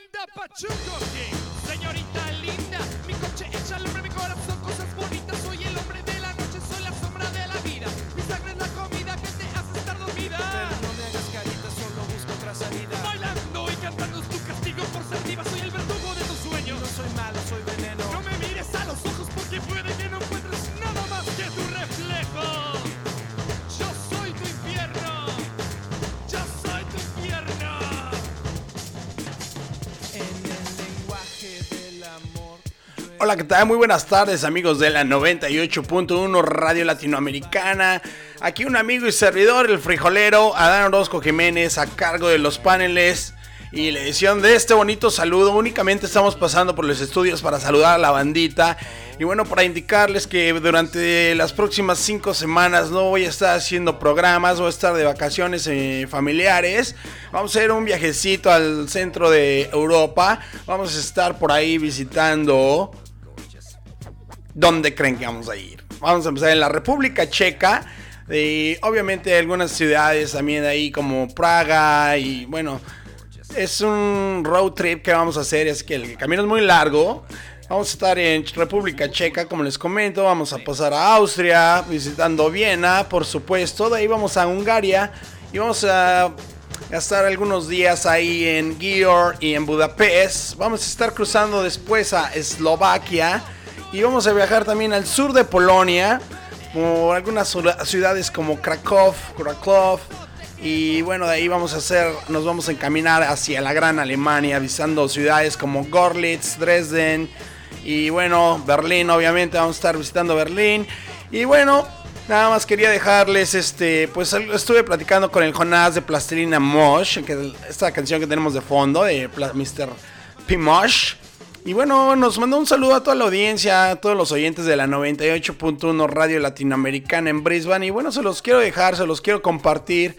Banda Pachuco. Señorita linda, mi coche echa al hombre mi corazón, cosas bonitas. Soy el hombre de la noche, soy la sombra de la vida. Mi sangre es la comida que te hace estar dormida. Pero no me hagas carita, solo busco otra salida. Bailando y cantando es tu castigo por ser. Soy el verdugo de Hola, ¿qué tal? Muy buenas tardes, amigos de la 98.1 Radio Latinoamericana. Aquí un amigo y servidor, el frijolero Adán Orozco Jiménez, a cargo de los paneles y la edición de este bonito saludo. Únicamente estamos pasando por los estudios para saludar a la bandita. Y bueno, para indicarles que durante las próximas cinco semanas no voy a estar haciendo programas, voy a estar de vacaciones eh, familiares. Vamos a hacer un viajecito al centro de Europa. Vamos a estar por ahí visitando ¿Dónde creen que vamos a ir? Vamos a empezar en la República Checa. Y obviamente algunas ciudades también ahí como Praga y bueno, es un road trip que vamos a hacer, es que el camino es muy largo. Vamos a estar en República Checa, como les comento, vamos a pasar a Austria, visitando Viena, por supuesto, de ahí vamos a Hungaria y vamos a estar algunos días ahí en Győr y en Budapest. Vamos a estar cruzando después a Eslovaquia y vamos a viajar también al sur de Polonia, por algunas ciu- ciudades como Krakow, Krakow. Y bueno, de ahí vamos a hacer, nos vamos a encaminar hacia la gran Alemania, visitando ciudades como Gorlitz, Dresden y bueno, Berlín, obviamente vamos a estar visitando Berlín. Y bueno, nada más quería dejarles este, pues estuve platicando con el Jonás de Plastilina Mosh, que es esta canción que tenemos de fondo de Mr. P. Mosh. Y bueno, nos mandó un saludo a toda la audiencia, a todos los oyentes de la 98.1 Radio Latinoamericana en Brisbane. Y bueno, se los quiero dejar, se los quiero compartir.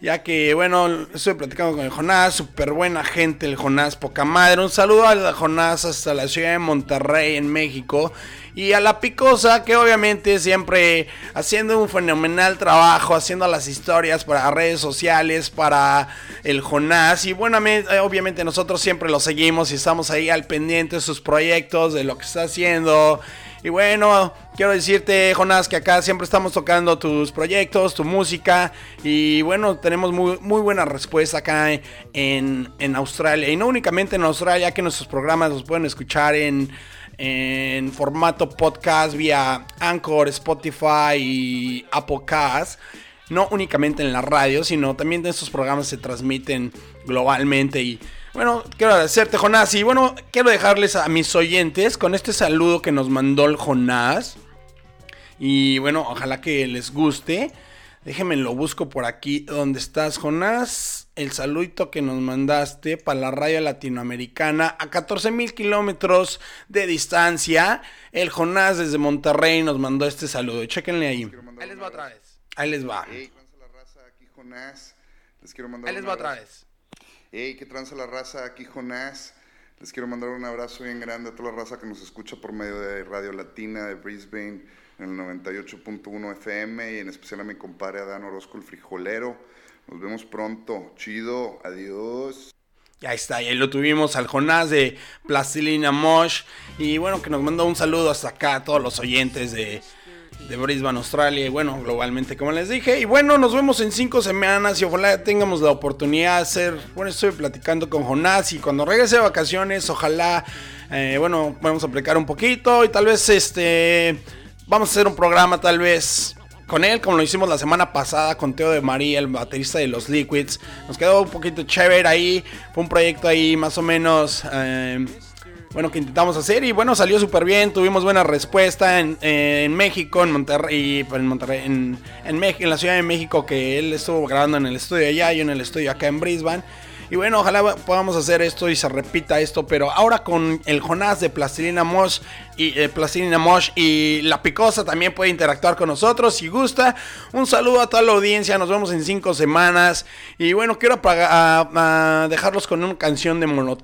Ya que, bueno, estoy platicando con el Jonás, súper buena gente, el Jonás, poca madre. Un saludo al Jonás hasta la ciudad de Monterrey, en México. Y a la Picosa, que obviamente siempre haciendo un fenomenal trabajo, haciendo las historias para redes sociales, para el Jonás. Y bueno, eh, obviamente nosotros siempre lo seguimos y estamos ahí al pendiente de sus proyectos, de lo que está haciendo. Y bueno, quiero decirte, Jonás, que acá siempre estamos tocando tus proyectos, tu música. Y bueno, tenemos muy, muy buena respuesta acá en, en Australia. Y no únicamente en Australia, que nuestros programas los pueden escuchar en, en formato podcast vía Anchor, Spotify y Apple Cast. No únicamente en la radio, sino también estos programas se transmiten globalmente y bueno, quiero agradecerte, Jonás. Y bueno, quiero dejarles a mis oyentes con este saludo que nos mandó el Jonás. Y bueno, ojalá que les guste. Déjenme lo busco por aquí. ¿Dónde estás, Jonás? El saludito que nos mandaste para la radio latinoamericana a 14 mil kilómetros de distancia. El Jonás desde Monterrey nos mandó este saludo. Chéquenle ahí. Ahí les va otra vez. Ahí les va. Ey, tranza la raza, aquí Jonás. Les quiero mandar Ahí les va otra vez. Ey, qué tranza la raza, aquí Jonás. Les quiero mandar un abrazo bien grande a toda la raza que nos escucha por medio de Radio Latina de Brisbane en el 98.1 FM y en especial a mi compadre Adán Orozco, el frijolero. Nos vemos pronto. Chido, adiós. Y ahí está, y ahí lo tuvimos al Jonás de Plastilina Mosh. Y bueno, que nos mandó un saludo hasta acá a todos los oyentes de, de Brisbane, Australia. Y bueno, globalmente, como les dije. Y bueno, nos vemos en cinco semanas y ojalá tengamos la oportunidad de hacer. Bueno, estoy platicando con Jonás y cuando regrese de vacaciones, ojalá, eh, bueno, vamos a aplicar un poquito y tal vez este. Vamos a hacer un programa, tal vez con él, como lo hicimos la semana pasada con Teo de María, el baterista de los Liquids. Nos quedó un poquito chévere ahí. Fue un proyecto ahí más o menos. eh, bueno, que intentamos hacer y bueno, salió súper bien, tuvimos buena respuesta en, México, en Monterrey, en, Monterrey en, en, Mex- en la Ciudad de México, que él estuvo grabando en el estudio allá, yo en el estudio acá en Brisbane. Y bueno, ojalá podamos hacer esto y se repita esto, pero ahora con el Jonás de Plastilina Mosh y eh, Plastilina Mosh y La Picosa también puede interactuar con nosotros si gusta. Un saludo a toda la audiencia, nos vemos en cinco semanas. Y bueno, quiero a- dejarlos con una canción de, mono-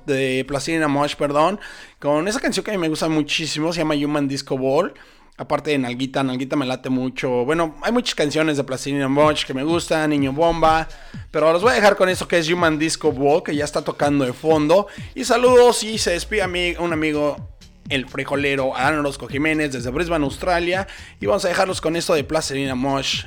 Plastilina Mosh, perdón, con esa canción que a mí me gusta muchísimo, se llama Human Disco Ball Aparte de Nalguita, Nalguita me late mucho. Bueno, hay muchas canciones de Plastilina Mosh que me gustan, Niño Bomba. Pero los voy a dejar con eso que es Human Disco Ball, que ya está tocando de fondo. Y saludos y se despide a un amigo, el frijolero Adán Orozco Jiménez desde Brisbane, Australia. Y vamos a dejarlos con esto de Plastilina Mosh.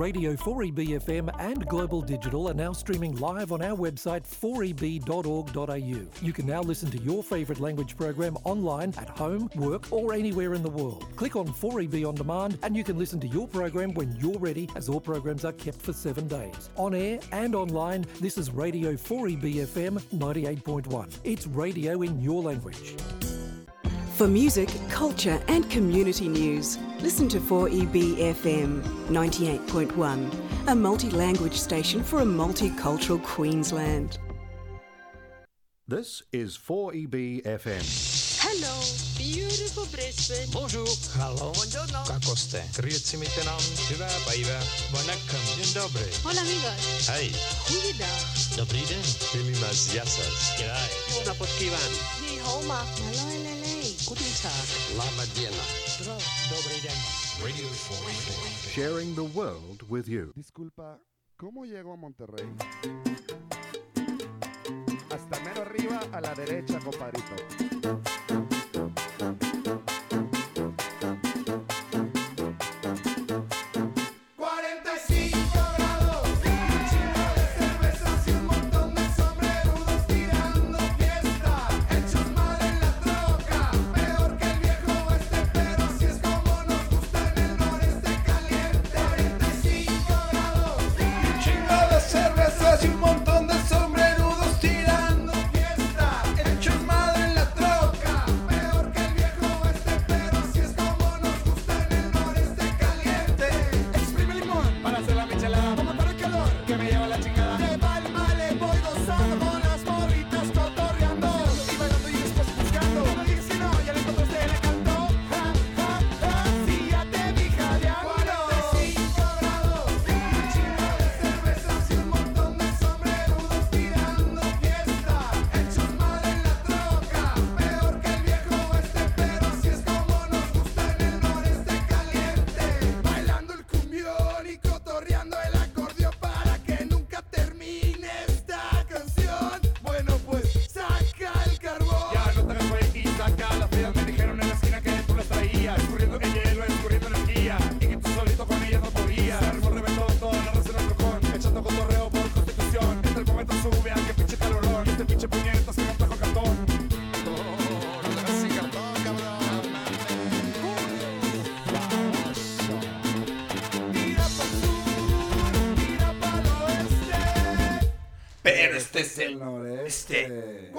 Radio 4EBFM and Global Digital are now streaming live on our website 4eb.org.au. You can now listen to your favourite language program online at home, work, or anywhere in the world. Click on 4EB on demand and you can listen to your program when you're ready, as all programs are kept for seven days. On air and online, this is Radio 4EBFM 98.1. It's radio in your language. For music, culture, and community news, listen to 4EBFM 98.1, a multi language station for a multicultural Queensland. This is 4EBFM. Hello, beautiful Brisbane. Bonjour. Hello. Buongiorno. Kakoste. Grüezi miteinander. Hyvää päivää. Vanakkam. Dzień dobry. Hola amigos. Hej. Huida. Dobrý den. Pilimas jasas. G'day. Una potkivan. Ni hao ma. Lama. Radio 4 Sharing the world with you. Disculpa, ¿cómo llego a Monterrey? Hasta mero arriba a la derecha, compadrito. Pero este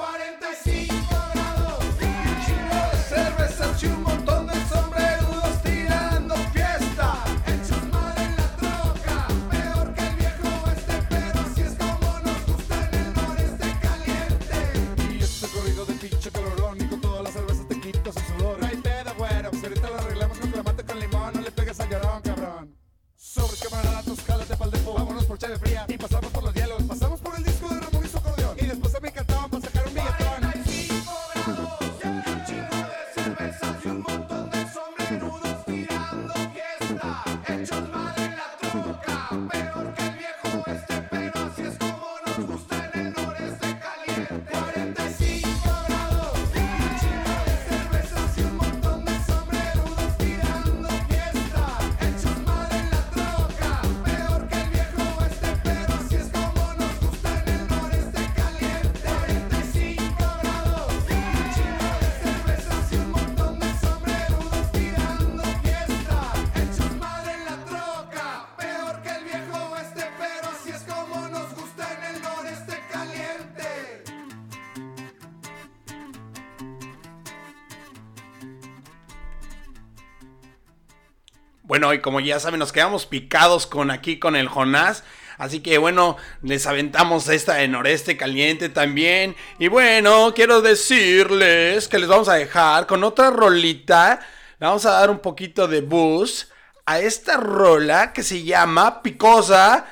Bueno, y como ya saben, nos quedamos picados con aquí con el Jonás. Así que bueno, les aventamos esta de Noreste Caliente también. Y bueno, quiero decirles que les vamos a dejar con otra rolita. Le vamos a dar un poquito de boost a esta rola que se llama Picosa.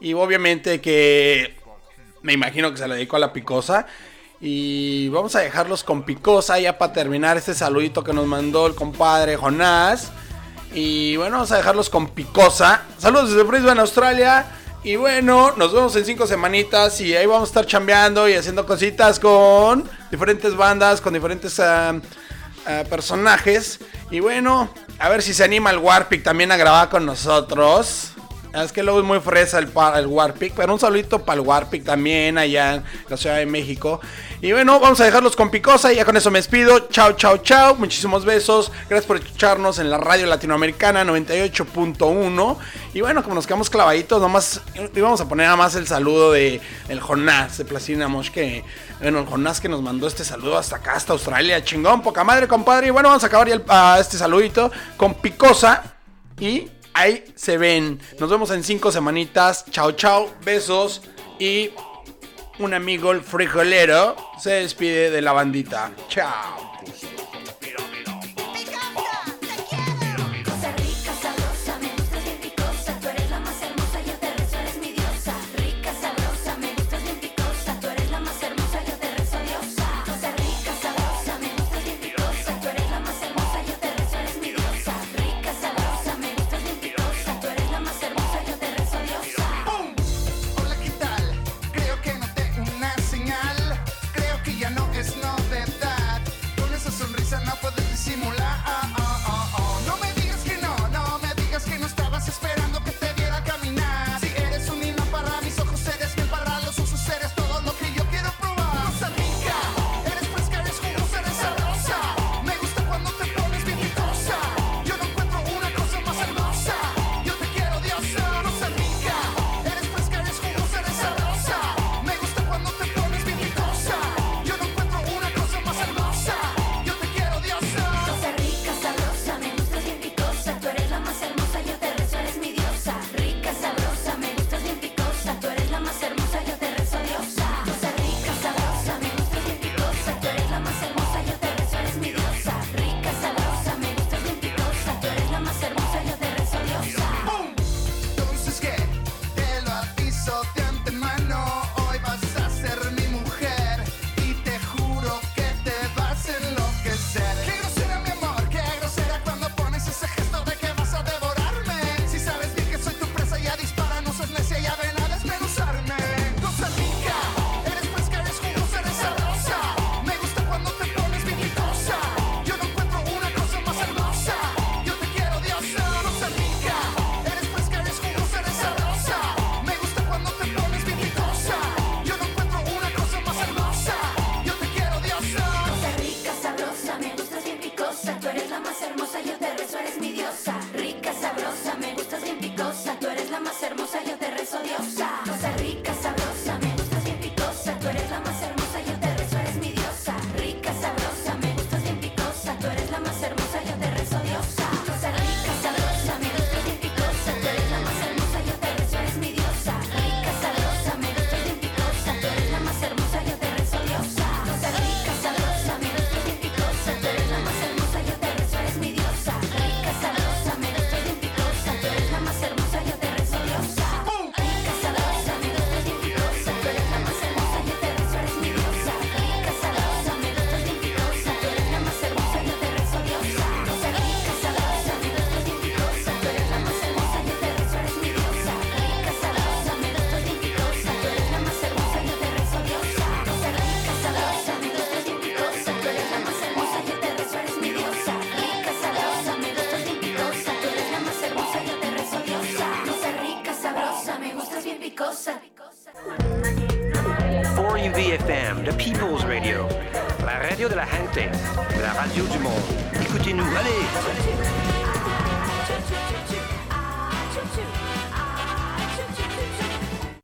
Y obviamente que me imagino que se la dedico a la Picosa. Y vamos a dejarlos con Picosa ya para terminar este saludito que nos mandó el compadre Jonás. Y bueno, vamos a dejarlos con Picosa. Saludos desde Brisbane, Australia. Y bueno, nos vemos en cinco semanitas y ahí vamos a estar chambeando y haciendo cositas con diferentes bandas, con diferentes ah, ah, personajes. Y bueno, a ver si se anima el Warpic también a grabar con nosotros. Es que luego es muy fresa el, el Warpic, pero un saludito para el Warpic también allá en la Ciudad de México. Y bueno, vamos a dejarlos con Picosa y ya con eso me despido. Chao, chao, chao. Muchísimos besos. Gracias por escucharnos en la radio latinoamericana 98.1. Y bueno, como nos quedamos clavaditos, nomás íbamos a poner nada más el saludo de el Jonás de Placina Mosh, que bueno, el Jonás que nos mandó este saludo hasta acá, hasta Australia. Chingón, poca madre, compadre. Y bueno, vamos a acabar ya ah, este saludito con Picosa. Y ahí se ven. Nos vemos en cinco semanitas. Chao, chao. Besos. Y un amigo, el frijolero, se despide de la bandita. Chao. La radio